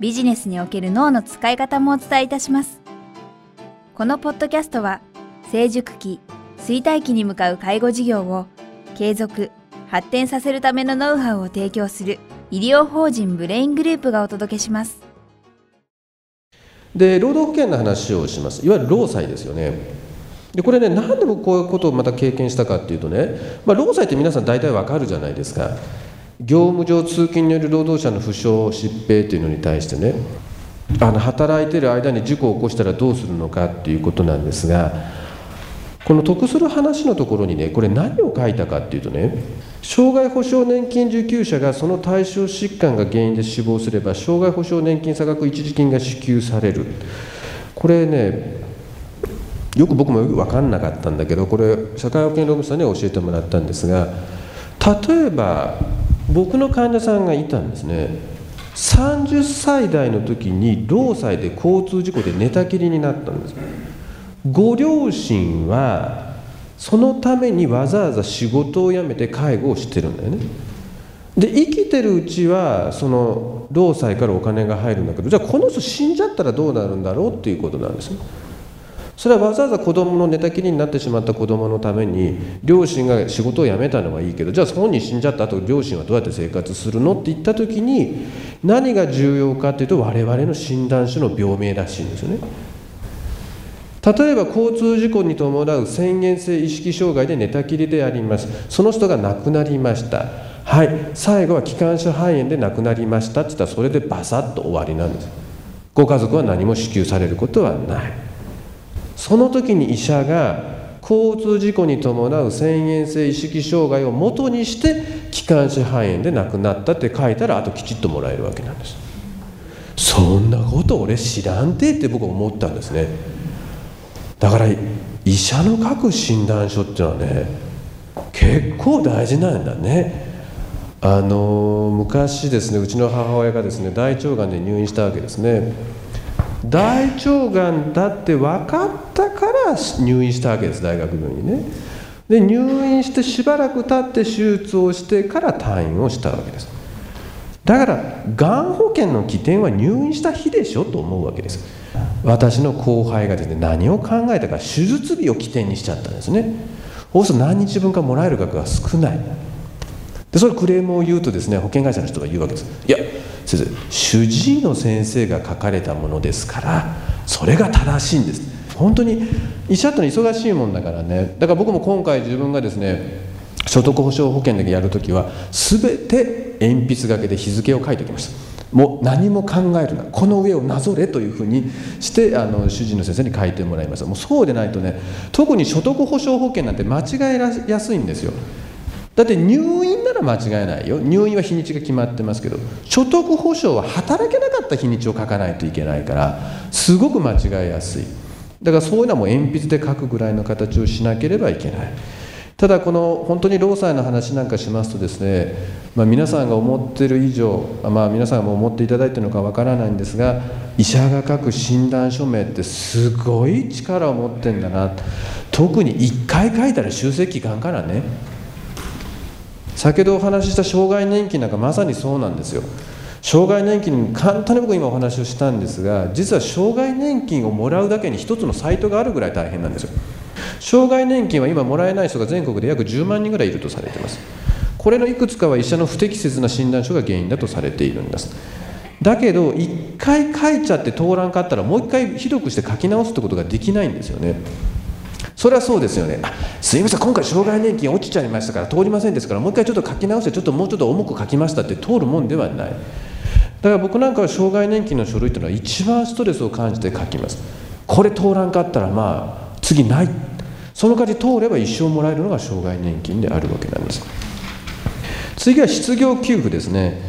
ビジネスにおける脳の使い方もお伝えいたします。このポッドキャストは、成熟期、衰退期に向かう介護事業を継続、発展させるためのノウハウを提供する医療法人ブレイングループがお届けします。で、労働保険の話をします。いわゆる労災ですよね。でこれね、なんで僕こういうことをまた経験したかっていうとね、まあ、労災って皆さん大体わかるじゃないですか。業務上通勤による労働者の負傷疾病というのに対してねあの働いてる間に事故を起こしたらどうするのかっていうことなんですがこの得する話のところにねこれ何を書いたかっていうとね障害保障年金受給者がその対象疾患が原因で死亡すれば障害保障年金差額一時金が支給される。これねよく僕もよく分かんなかったんだけどこれ社会保険労務士さんに教えてもらったんですが例えば僕の患者さんがいたんですね。30歳代の時に労災で交通事故で寝たきりになったんです。ご両親はそのためにわざわざ仕事を辞めて介護をしてるんだよね。で生きてるうちはその労災からお金が入るんだけどじゃあこの人死んじゃったらどうなるんだろうっていうことなんですね。それはわざわざ子供の寝たきりになってしまった子供のために両親が仕事を辞めたのはいいけどじゃあ本人死んじゃった後両親はどうやって生活するの？って言った時に何が重要かっていうと我々の診断書の病名らしいんですよね。例えば交通事故に伴う宣言性意識障害で寝たきりであります。その人が亡くなりました。はい。最後は気管支肺炎で亡くなりましたって言ったらそれでバサッと終わりなんです。ご家族は何も支給されることはない。その時に医者が交通事故に伴う遷延性意識障害をもとにして気管支肺炎で亡くなったって書いたらあときちっともらえるわけなんです。そんなこと俺知らんてって僕思ったんですね。だから医者の書く診断書っていうのはね結構大事なんだね。あの昔ですねうちの母親がですね大腸がんで入院したわけですね。大腸がんだって分かったから入院したわけです大学病院にね。で入院してしばらく経って手術をしてから退院をしたわけです。だからがん保険の起点は入院した日でしょと思うわけです。私の後輩がですね何を考えたか手術日を起点にしちゃったんですね。そうすると何日分かもらえる額が少ない。でそれクレームを言うとですね保険会社の人が言うわけです。いや先生主治医の先生が書かれたものですからそれが正しいんです。本当に医者ってのは忙しいもんだからね。だから僕も今回自分がですね所得保障保険だけやるときは全て鉛筆書けで日付を書いておきました。もう何も考えるな。この上をなぞれというふうにしてあの主治医の先生に書いてもらいました。もうそうでないとね特に所得保障保険なんて間違えやすいんですよ。だって入院なら間違いないよ。入院は日にちが決まってますけど所得保障は働けなかった日にちを書かないといけないからすごく間違いやすい。だからそういうのはもう鉛筆で書くぐらいの形をしなければいけない。ただこの本当に労災の話なんかしますとですね、まあ、皆さんが思ってる以上、まあ、皆さんも思っていただいてるのかわからないんですが医者が書く診断書名ってすごい力を持ってんだな。特に1回書いたら修正期間からね。先ほどお話しした障害年金なんかまさにそうなんですよ。障害年金簡単に僕今お話をしたんですが実は障害年金をもらうだけに一つのサイトがあるぐらい大変なんですよ。障害年金は今もらえない人が全国で約10万人ぐらいいるとされています。これのいくつかは医者の不適切な診断書が原因だとされているんです。だけど1回書いちゃって通らんかったらもう1回ひどくして書き直すってことができないんですよね。それはそうですよね。あすいません今回障害年金落ちちゃいましたから通りませんですからもう一回ちょっと書き直してちょっともうちょっと重く書きましたって通るもんではない。だから僕なんかは障害年金の書類というのは一番ストレスを感じて書きます。これ通らんかったらまあ次ない。その代わり通れば一生もらえるのが障害年金であるわけなんです。次は失業給付ですね。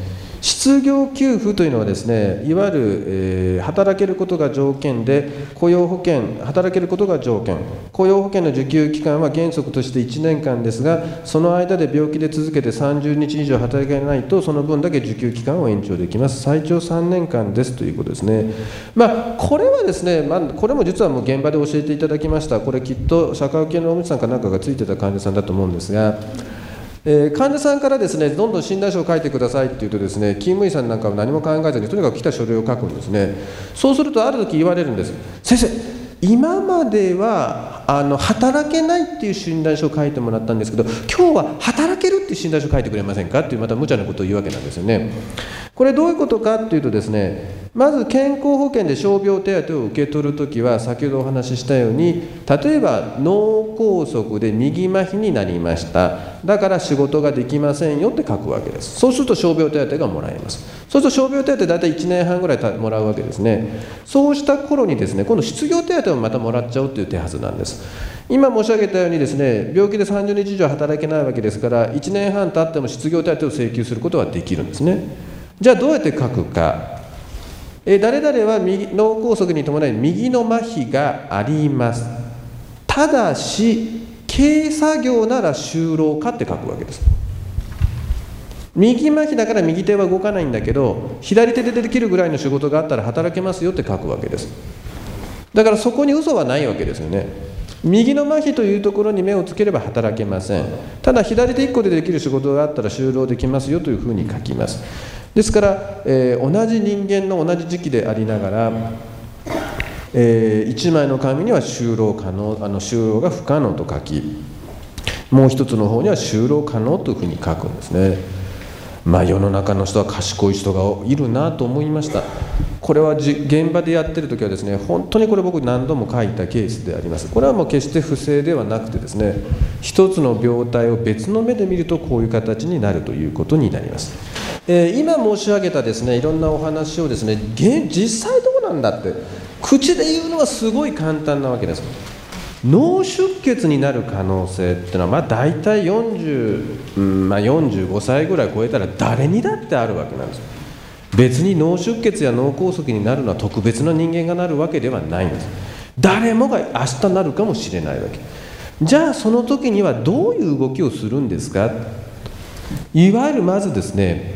失業給付というのはですねいわゆる、えー、働けることが条件で雇用保険働けることが条件。雇用保険の受給期間は原則として1年間ですがその間で病気で続けて30日以上働けないとその分だけ受給期間を延長できます。最長3年間ですということですね。まあこれはですね、まあ、これも実はもう現場で教えていただきました。これきっと社会保険労務士さんかなんかがついてた患者さんだと思うんですがえー、患者さんからですねどんどん診断書を書いてくださいって言うとですね勤務医さんなんかは何も考えずにとにかく来た書類を書くんですね。そうするとある時言われるんです。先生今まではあの働けないっていう診断書を書いてもらったんですけど今日は働けるっていう診断書を書いてくれませんか？っていうまた無茶なことを言うわけなんですよね。これどういうことかっていうとですねまず健康保険で傷病手当を受け取るときは先ほどお話ししたように例えば脳梗塞で右麻痺になりました。だから仕事ができませんよって書くわけです。そうすると傷病手当がもらえます。そうすると傷病手当大体1年半ぐらいもらうわけですね。そうした頃にですね今度失業手当をまたもらっちゃうという手はずなんです。今申し上げたようにですね病気で30日以上働けないわけですから1年半経っても失業手当を請求することはできるんですね。じゃあどうやって書くか。え誰々は右脳梗塞に伴い右の麻痺があります。ただし軽作業なら就労かって書くわけです。右麻痺だから右手は動かないんだけど左手でできるぐらいの仕事があったら働けますよって書くわけです。だからそこに嘘はないわけですよね。右の麻痺というところに目をつければ働けません。ただ左手1個でできる仕事があったら就労できますよというふうに書きます。ですから、えー、同じ人間の同じ時期でありながら、えー、1枚の紙には就労可能あの就労が不可能と書きもう一つの方には就労可能というふうに書くんですね。まあ世の中の人は賢い人がいるなと思いました。これは現場でやってる時はですね本当にこれ僕何度も書いたケースであります。これはもう決して不正ではなくてですね一つの病態を別の目で見るとこういう形になるということになります。えー、今申し上げたですねいろんなお話をですね実際どうなんだって口で言うのはすごい簡単なわけです。脳出血になる可能性っていうのはまあ大体40、うんまあ、45歳ぐらい超えたら誰にだってあるわけなんです。別に脳出血や脳梗塞になるのは特別な人間がなるわけではないんです。誰もが明日なるかもしれないわけ。じゃあその時にはどういう動きをするんですか？いわゆるまずですね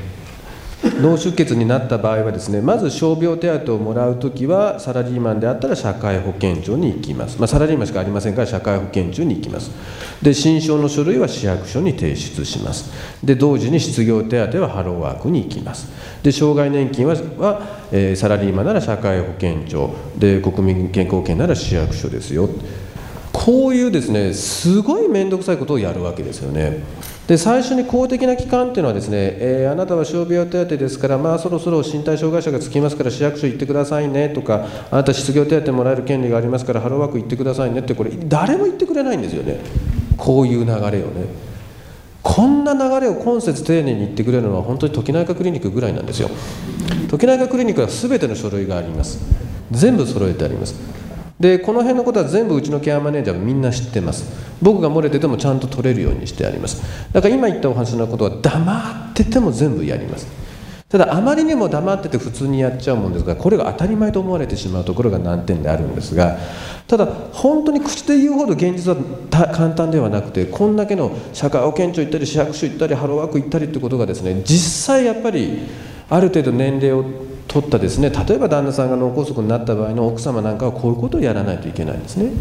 脳出血になった場合はですねまず傷病手当をもらうときはサラリーマンであったら社会保険庁に行きます、まあ、サラリーマンしかありませんから社会保険庁に行きます。で新症の書類は市役所に提出します。で同時に失業手当はハローワークに行きます。で障害年金はは、えー、サラリーマンなら社会保険庁で国民健康保険なら市役所ですよ。こういうですねすごい面倒くさいことをやるわけですよね。で最初に公的な機関というのはですね、えー、あなたは傷病手当ですから、まあ、そろそろ身体障害者がつきますから市役所行ってくださいねとかあなた失業手当もらえる権利がありますからハローワーク行ってくださいねってこれ誰も言ってくれないんですよね。こういう流れをね。こんな流れを今節丁寧に言ってくれるのは本当に時内科クリニックぐらいなんですよ。時内科クリニックは全ての書類があります。全部揃えてあります。でこの辺のことは全部うちのケアマネージャーはみんな知ってます。僕が漏れててもちゃんと取れるようにしてあります。だから今言ったお話のことは黙ってても全部やります。ただあまりにも黙ってて普通にやっちゃうもんですがこれが当たり前と思われてしまうところが難点であるんですがただ本当に口で言うほど現実は簡単ではなくてこんだけの社会保険庁行ったり市役所行ったりハローワーク行ったりってことがですね実際やっぱりある程度年齢を取ったですね。例えば旦那さんが脳梗塞になった場合の奥様なんかはこういうことをやらないといけないんですね。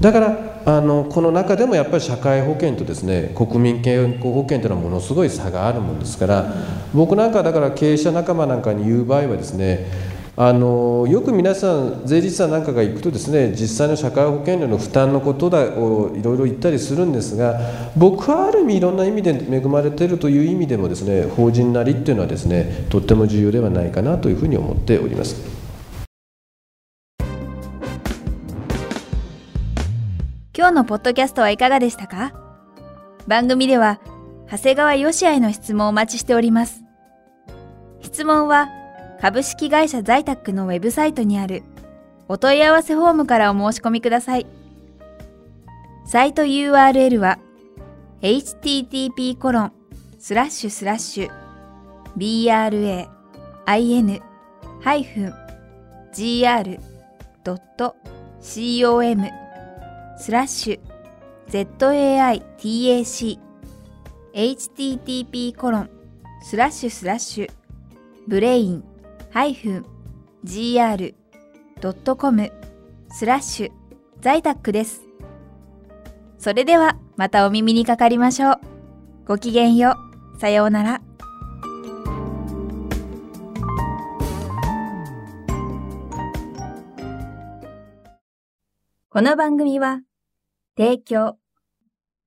だからあのこの中でもやっぱり社会保険とですね国民健康保険というのはものすごい差があるもんですから僕なんかだから経営者仲間なんかに言う場合はですねあのよく皆さん税理士さんなんかが行くとですね実際の社会保険料の負担のことだをいろいろ言ったりするんですが僕はある意味いろんな意味で恵まれているという意味でもですね法人なりっていうのはですねとっても重要ではないかなというふうに思っております。今日のポッドキャストはいかがでしたか？番組では長谷川よしあへの質問をお待ちしております。質問は株式会社在宅のウェブサイトにあるお問い合わせフォームからお申し込みください。サイト URL は http コロンスラッシュスラッシュ brain-gr.com スラッシュ zaitac http コロンスラッシュスラッシュブレイン -gr.com スラッシュ在宅です。それではまたお耳にかかりましょう。ごきげんよう。さようなら。この番組は、提供、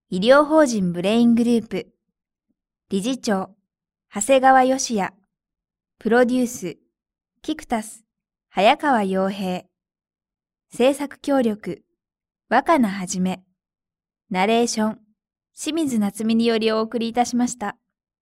医療法人ブレイングループ、理事長、長谷川義也、プロデュース、キクタス、早川洋平、制作協力、若菜はじめ、ナレーション、清水夏美によりお送りいたしました。